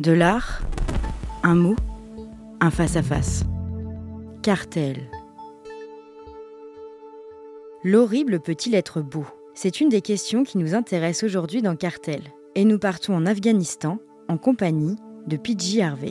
De l'art, un mot, un face-à-face. Cartel. L'horrible peut-il être beau? C'est une des questions qui nous intéresse aujourd'hui dans Cartel. Et nous partons en Afghanistan en compagnie de Pidgey Harvey.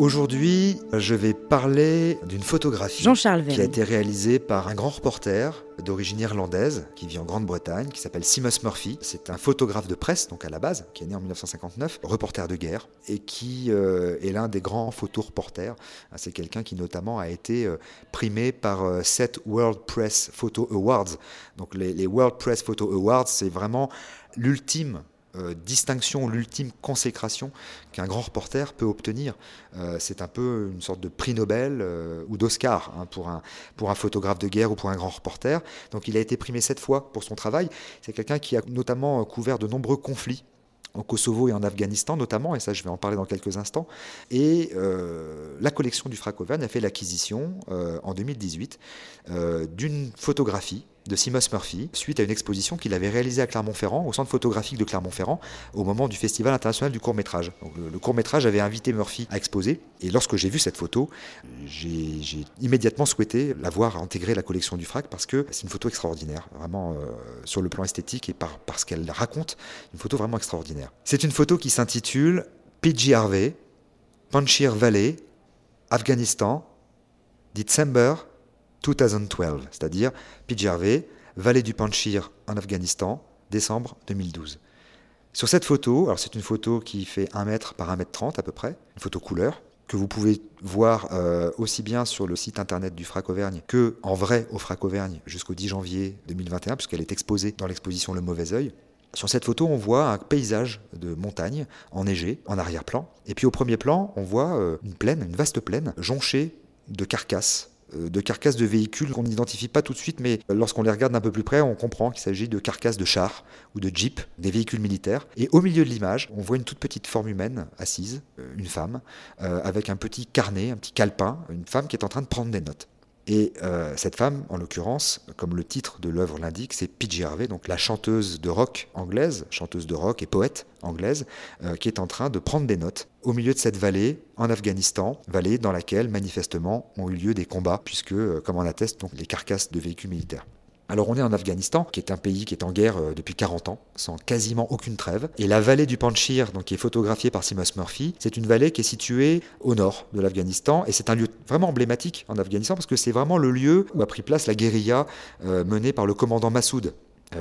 Aujourd'hui, je vais parler d'une photographie qui a été réalisée par un grand reporter d'origine irlandaise qui vit en Grande-Bretagne, qui s'appelle Seamus Murphy. C'est un photographe de presse, donc à la base, qui est né en 1959, reporter de guerre, et qui euh, est l'un des grands photo-reporters. C'est quelqu'un qui notamment a été euh, primé par euh, sept World Press Photo Awards. Donc les, les World Press Photo Awards, c'est vraiment l'ultime euh, distinction, l'ultime consécration qu'un grand reporter peut obtenir. Euh, c'est un peu une sorte de prix Nobel euh, ou d'Oscar hein, pour, un, pour un photographe de guerre ou pour un grand reporter. Donc il a été primé sept fois pour son travail. C'est quelqu'un qui a notamment couvert de nombreux conflits au Kosovo et en Afghanistan notamment, et ça je vais en parler dans quelques instants. Et la collection du Frac Auvergne a fait l'acquisition en 2018 d'une photographie de Seamus Murphy suite à une exposition qu'il avait réalisée à Clermont-Ferrand, au centre photographique de Clermont-Ferrand, au moment du Festival international du court-métrage. le, court-métrage avait invité Murphy à exposer, et lorsque j'ai vu cette photo, j'ai immédiatement souhaité la voir intégrer à la collection du FRAC parce que c'est une photo extraordinaire, vraiment euh, sur le plan esthétique et par, parce qu'elle raconte, une photo vraiment extraordinaire. C'est une photo qui s'intitule PG Harvey, Panchir Valley, Afghanistan, December 2012, c'est-à-dire Pijarve, vallée du Panchir en Afghanistan, décembre 2012. Sur cette photo, alors c'est une photo qui fait 1 mètre par 1 mètre 30 à peu près, une photo couleur, que vous pouvez voir euh, aussi bien sur le site internet du Frac Auvergne que en vrai au Frac Auvergne jusqu'au 10 janvier 2021, puisqu'elle est exposée dans l'exposition Le Mauvais Oeil. Sur cette photo, on voit un paysage de montagne enneigé en arrière-plan. Et puis au premier plan, on voit euh, une plaine, une vaste plaine, jonchée de carcasses de carcasses de véhicules qu'on n'identifie pas tout de suite, mais lorsqu'on les regarde d'un peu plus près, on comprend qu'il s'agit de carcasses de chars ou de jeeps, des véhicules militaires. Et au milieu de l'image, on voit une toute petite forme humaine assise, euh, une femme, euh, avec un petit carnet, un petit calepin, une femme qui est en train de prendre des notes. Et euh, cette femme, en l'occurrence, comme le titre de l'œuvre l'indique, c'est Pidgey Harvey, donc la chanteuse de rock anglaise, chanteuse de rock et poète anglaise, euh, qui est en train de prendre des notes au milieu de cette vallée en Afghanistan, vallée dans laquelle manifestement ont eu lieu des combats, puisque, euh, comme en attestent donc, les carcasses de véhicules militaires. Alors on est en Afghanistan, qui est un pays qui est en guerre euh, depuis 40 ans, sans quasiment aucune trêve. Et la vallée du Panchir, donc, qui est photographiée par Seamus Murphy, c'est une vallée qui est située au nord de l'Afghanistan. Et c'est un lieu vraiment emblématique en Afghanistan, parce que c'est vraiment le lieu où a pris place la guérilla euh, menée par le commandant Massoud,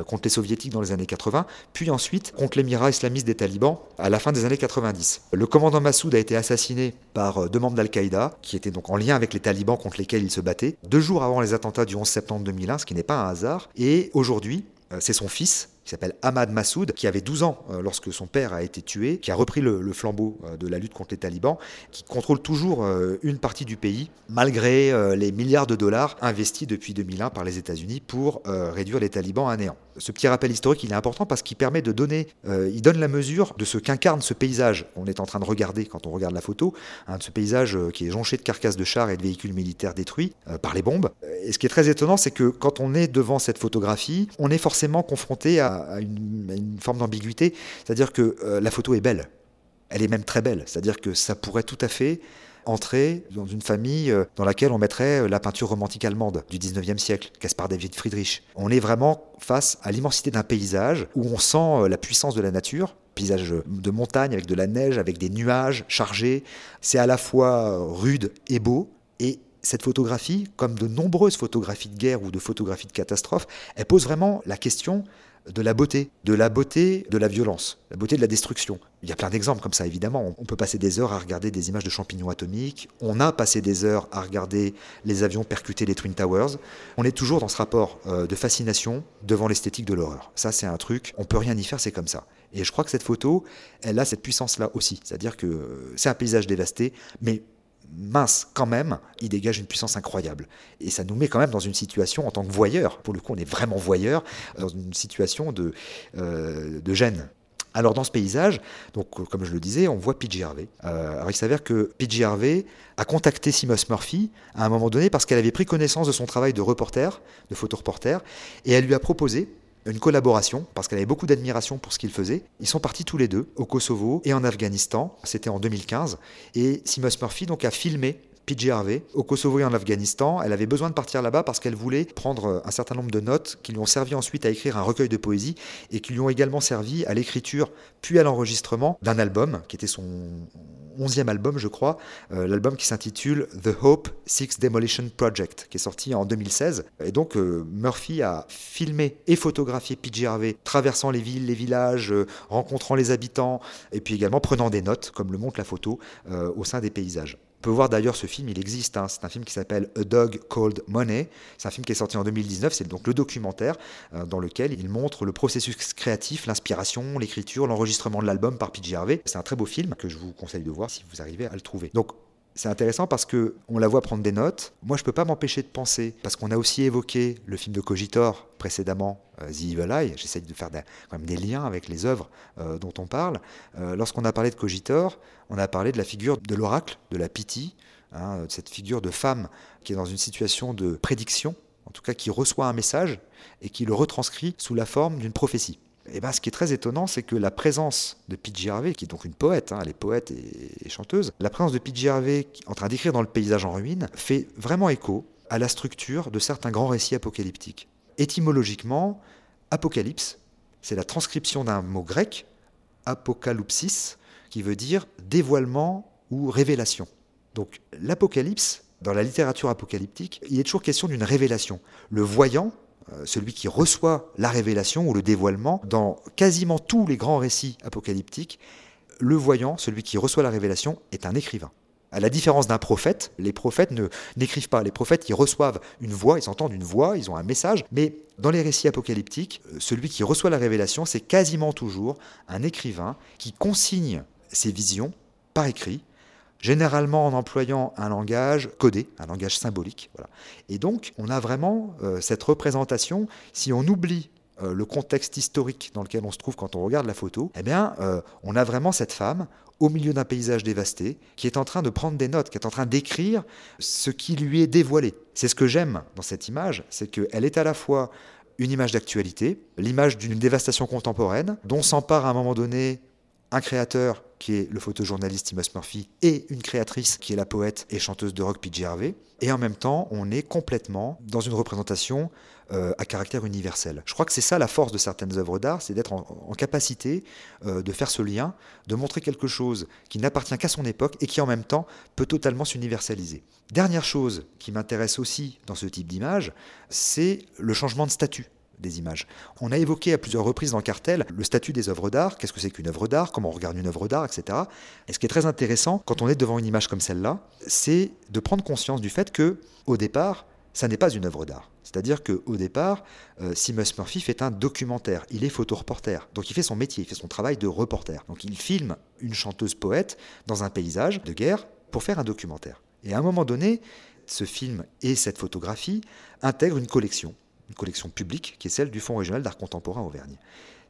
contre les soviétiques dans les années 80, puis ensuite contre l'émirat islamiste des talibans à la fin des années 90. Le commandant Massoud a été assassiné par euh, deux membres d'Al-Qaïda, qui étaient donc en lien avec les talibans contre lesquels il se battait, deux jours avant les attentats du 11 septembre 2001, ce qui n'est pas un hasard. Et aujourd'hui, euh, c'est son fils, qui s'appelle Ahmad Massoud, qui avait 12 ans euh, lorsque son père a été tué, qui a repris le, flambeau euh, de la lutte contre les talibans, qui contrôle toujours une partie du pays, malgré les milliards de dollars investis depuis 2001 par les États-Unis pour réduire les talibans à néant. Ce petit rappel historique, il est important parce qu'il permet de donner, il donne la mesure de ce qu'incarne ce paysage qu'on est en train de regarder quand on regarde la photo, hein, de ce paysage qui est jonché de carcasses de chars et de véhicules militaires détruits par les bombes. Et ce qui est très étonnant, c'est que quand on est devant cette photographie, on est forcément confronté à à, une, forme d'ambiguïté, c'est-à-dire que euh, la photo est belle, elle est même très belle, c'est-à-dire que ça pourrait tout à fait entrer dans une famille euh, dans laquelle on mettrait euh, la peinture romantique allemande du 19e siècle, Caspar David Friedrich. On est vraiment face à l'immensité d'un paysage où on sent la puissance de la nature, paysage de montagne avec de la neige, avec des nuages chargés. C'est à la fois rude et beau. Et cette photographie, comme de nombreuses photographies de guerre ou de photographies de catastrophe, elle pose vraiment la question de la beauté, de la beauté de la violence, la beauté de la destruction. Il y a plein d'exemples comme ça, évidemment. On peut passer des heures à regarder des images de champignons atomiques, on a passé des heures à regarder les avions percuter les Twin Towers. On est toujours dans ce rapport euh, de fascination devant l'esthétique de l'horreur. Ça, c'est un truc, on peut rien y faire, c'est comme ça. Et je crois que cette photo, elle a cette puissance-là aussi. C'est-à-dire que c'est un paysage dévasté, mais mince quand même, il dégage une puissance incroyable. Et ça nous met quand même dans une situation, en tant que voyeur, pour le coup on est vraiment voyeur, dans une situation de, euh, de gêne. Alors dans ce paysage, donc comme je le disais, on voit Pidgey Harvey. Euh, alors il s'avère que Pidgey Harvey a contacté Seamus Murphy à un moment donné parce qu'elle avait pris connaissance de son travail de reporter, de photoreporter, et elle lui a proposé une collaboration, parce qu'elle avait beaucoup d'admiration pour ce qu'il faisait. Ils sont partis tous les deux au Kosovo et en Afghanistan, c'était en 2015, et Seamus Murphy donc a filmé PJ Harvey au Kosovo et en Afghanistan. Elle avait besoin de partir là-bas parce qu'elle voulait prendre un certain nombre de notes qui lui ont servi ensuite à écrire un recueil de poésie et qui lui ont également servi à l'écriture puis à l'enregistrement d'un album qui était son onzième album, je crois, euh, l'album qui s'intitule The Hope Six Demolition Project, qui est sorti en 2016. Et donc euh, Murphy a filmé et photographié PJ Harvey traversant les villes, les villages, euh, rencontrant les habitants, et puis également prenant des notes, comme le montre la photo, au sein des paysages peut voir d'ailleurs ce film, il existe. Hein. c'est un film qui s'appelle A Dog Called Money. C'est un film qui est sorti en 2019. C'est donc le documentaire euh, dans lequel il montre le processus créatif, l'inspiration, l'écriture, l'enregistrement de l'album par PJ Harvey. C'est un très beau film que je vous conseille de voir si vous arrivez à le trouver. C'est intéressant parce que on la voit prendre des notes. Moi, je peux pas m'empêcher de penser, parce qu'on a aussi évoqué le film de Cogitor précédemment, euh, The Evil Eye. J'essaye de faire des, quand même des liens avec les œuvres euh, dont on parle. Euh, lorsqu'on a parlé de Cogitor, on a parlé de la figure de l'oracle, de la pitié, hein, cette figure de femme qui est dans une situation de prédiction, en tout cas qui reçoit un message et qui le retranscrit sous la forme d'une prophétie. Et eh ben, ce qui est très étonnant, c'est que la présence de P.J. Harvey, qui est donc une poète, hein, elle est poète et, chanteuse, la présence de P.J. Harvey en train d'écrire dans le paysage en ruine fait vraiment écho à la structure de certains grands récits apocalyptiques. Étymologiquement, apocalypse, c'est la transcription d'un mot grec, apocalypsis, qui veut dire dévoilement ou révélation. Donc l'apocalypse, dans la littérature apocalyptique, il est toujours question d'une révélation. Le voyant celui qui reçoit la révélation ou le dévoilement, dans quasiment tous les grands récits apocalyptiques, le voyant, celui qui reçoit la révélation, est un écrivain. À la différence d'un prophète, les prophètes ne n'écrivent pas. Les prophètes, ils reçoivent une voix, ils entendent une voix, ils ont un message. Mais dans les récits apocalyptiques, euh, celui qui reçoit la révélation, c'est quasiment toujours un écrivain qui consigne ses visions par écrit généralement en employant un langage codé, un langage symbolique. Voilà. Et donc, on a vraiment euh, cette représentation, si on oublie euh, le contexte historique dans lequel on se trouve quand on regarde la photo, eh bien, euh, on a vraiment cette femme au milieu d'un paysage dévasté, qui est en train de prendre des notes, qui est en train d'écrire ce qui lui est dévoilé. C'est ce que j'aime dans cette image, c'est qu'elle est à la fois une image d'actualité, l'image d'une dévastation contemporaine, dont s'empare à un moment donné un créateur qui est le photojournaliste Timos Murphy, et une créatrice qui est la poète et chanteuse de rock P.J. Harvey. Et en même temps, on est complètement dans une représentation euh, à caractère universel. Je crois que c'est ça la force de certaines œuvres d'art, c'est d'être en, capacité euh, de faire ce lien, de montrer quelque chose qui n'appartient qu'à son époque et qui en même temps peut totalement s'universaliser. Dernière chose qui m'intéresse aussi dans ce type d'image, c'est le changement de statut des images. On a évoqué à plusieurs reprises dans Cartel le statut des œuvres d'art, qu'est-ce que c'est qu'une œuvre d'art, comment on regarde une œuvre d'art, etc. Et ce qui est très intéressant quand on est devant une image comme celle-là, c'est de prendre conscience du fait que, au départ, ça n'est pas une œuvre d'art. C'est-à-dire qu'au départ, euh, Seamus Murphy fait un documentaire. Il est photoreporter. Donc il fait son métier, il fait son travail de reporter. Donc il filme une chanteuse poète dans un paysage de guerre pour faire un documentaire. Et à un moment donné, ce film et cette photographie intègrent une collection une collection publique qui est celle du Fonds régional d'art contemporain Auvergne.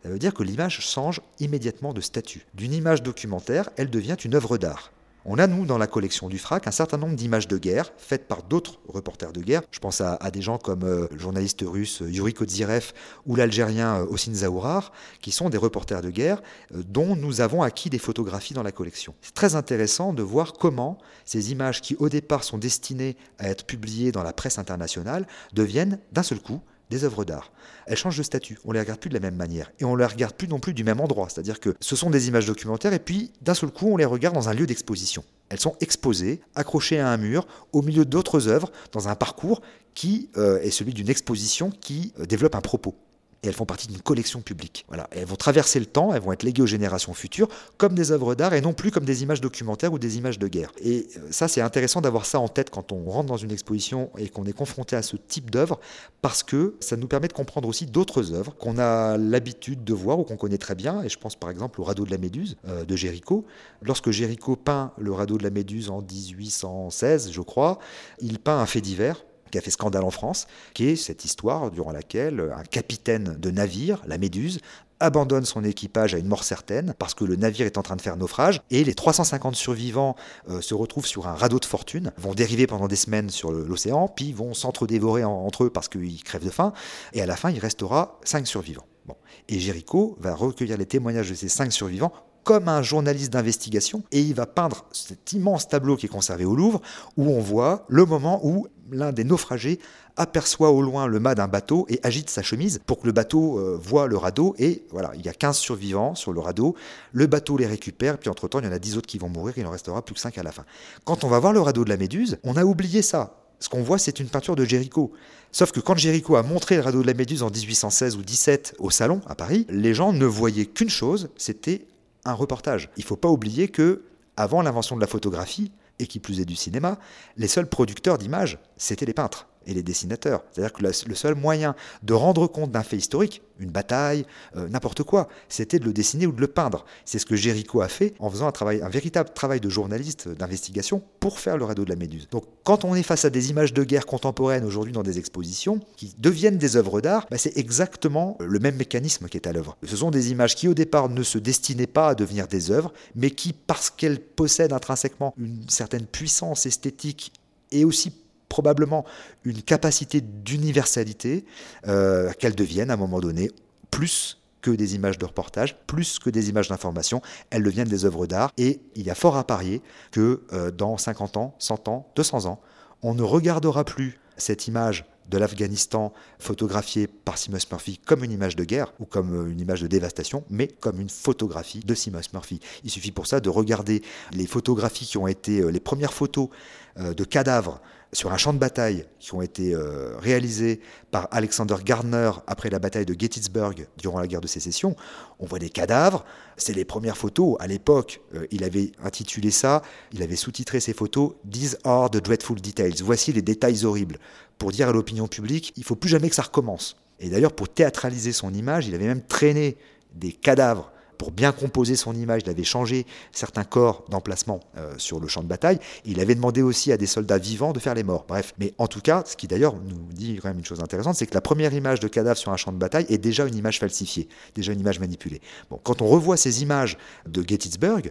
Ça veut dire que l'image change immédiatement de statut. D'une image documentaire, elle devient une œuvre d'art. On a, nous, dans la collection du FRAC, un certain nombre d'images de guerre faites par d'autres reporters de guerre. Je pense à, des gens comme euh, le journaliste russe euh, Yuri Kodzirev ou l'Algérien euh, Ossin Zaourar, qui sont des reporters de guerre dont nous avons acquis des photographies dans la collection. C'est très intéressant de voir comment ces images qui, au départ, sont destinées à être publiées dans la presse internationale, deviennent, d'un seul coup, des œuvres d'art. Elles changent de statut, on les regarde plus de la même manière et on les regarde plus non plus du même endroit, c'est-à-dire que ce sont des images documentaires et puis d'un seul coup on les regarde dans un lieu d'exposition. Elles sont exposées, accrochées à un mur, au milieu d'autres œuvres, dans un parcours qui euh, est celui d'une exposition qui euh, développe un propos et elles font partie d'une collection publique. Voilà. elles vont traverser le temps, elles vont être léguées aux générations futures comme des œuvres d'art et non plus comme des images documentaires ou des images de guerre. Et euh, ça, c'est intéressant d'avoir ça en tête quand on rentre dans une exposition et qu'on est confronté à ce type d'œuvre parce que ça nous permet de comprendre aussi d'autres œuvres qu'on a l'habitude de voir ou qu'on connaît très bien. Et je pense par exemple au radeau de la Méduse euh, de Géricault. Lorsque Géricault peint le radeau de la Méduse en 1816, je crois, il peint un fait divers qui a fait scandale en France, qui est cette histoire durant laquelle un capitaine de navire, la Méduse, abandonne son équipage à une mort certaine parce que le navire est en train de faire naufrage et les 350 survivants euh, se retrouvent sur un radeau de fortune, vont dériver pendant des semaines sur l'océan, puis vont s'entre-dévorer entre eux parce qu'ils crèvent de faim et à la fin il restera 5 survivants. Bon. Et Jéricho va recueillir les témoignages de ces 5 survivants comme un journaliste d'investigation et il va peindre cet immense tableau qui est conservé au Louvre où on voit le moment où l'un des naufragés aperçoit au loin le mât d'un bateau et agite sa chemise pour que le bateau euh, voit le radeau. Et voilà, il y a 15 survivants sur le radeau. Le bateau les récupère, puis entre-temps, il y en a 10 autres qui vont mourir, il en restera plus que 5 à la fin. Quand on va voir le radeau de la Méduse, on a oublié ça. Ce qu'on voit, c'est une peinture de Géricault. Sauf que quand Géricault a montré le radeau de la Méduse en 1816 ou 17 au salon à Paris, les gens ne voyaient qu'une chose, c'était un reportage. Il ne faut pas oublier que avant l'invention de la photographie, et qui plus est du cinéma, les seuls producteurs d'images, c'était les peintres et les dessinateurs. C'est-à-dire que le seul moyen de rendre compte d'un fait historique, une bataille, euh, n'importe quoi, c'était de le dessiner ou de le peindre. C'est ce que Géricault a fait en faisant un, un véritable travail de journaliste d'investigation pour faire le radeau de la Méduse. Donc quand on est face à des images de guerre contemporaines aujourd'hui dans des expositions qui deviennent des œuvres d'art, bah, c'est exactement le même mécanisme qui est à l'œuvre. Ce sont des images qui au départ ne se destinaient pas à devenir des œuvres, mais qui, parce qu'elles possèdent intrinsèquement une certaine puissance esthétique et aussi probablement une capacité d'universalité, euh, qu'elles deviennent à un moment donné plus que des images de reportage, plus que des images d'information, elles deviennent des œuvres d'art. Et il y a fort à parier que euh, dans 50 ans, 100 ans, 200 ans, on ne regardera plus cette image de l'Afghanistan photographiée par Seamus Murphy comme une image de guerre ou comme euh, une image de dévastation, mais comme une photographie de Seamus Murphy. Il suffit pour ça de regarder les photographies qui ont été les premières photos de cadavres sur un champ de bataille qui ont été euh, réalisés par Alexander Gardner après la bataille de Gettysburg durant la guerre de sécession. On voit des cadavres, c'est les premières photos. À l'époque, euh, il avait intitulé ça, il avait sous-titré ses photos These are the dreadful details. Voici les détails horribles. Pour dire à l'opinion publique, il faut plus jamais que ça recommence. Et d'ailleurs, pour théâtraliser son image, il avait même traîné des cadavres pour bien composer son image, il avait changé certains corps d'emplacement euh, sur le champ de bataille. il avait demandé aussi à des soldats vivants de faire les morts. Bref, mais en tout cas, ce qui d'ailleurs nous dit quand même une chose intéressante, c'est que la première image de cadavre sur un champ de bataille est déjà une image falsifiée, déjà une image manipulée. Bon, quand on revoit ces images de Gettysburg,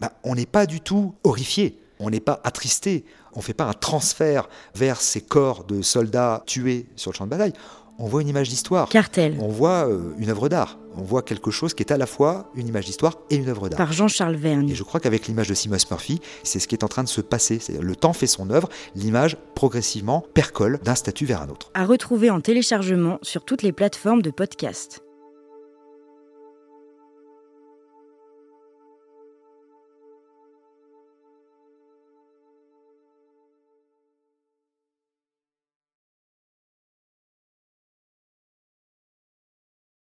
bah, on n'est pas du tout horrifié. On n'est pas attristé, on ne fait pas un transfert vers ces corps de soldats tués sur le champ de bataille on voit une image d'histoire. Cartel. On voit euh, une œuvre d'art. On voit quelque chose qui est à la fois une image d'histoire et une œuvre d'art. Par Jean-Charles Verne. Et je crois qu'avec l'image de Seamus Murphy, c'est ce qui est en train de se passer. Le temps fait son œuvre, l'image progressivement percole d'un statut vers un autre. À retrouver en téléchargement sur toutes les plateformes de podcast.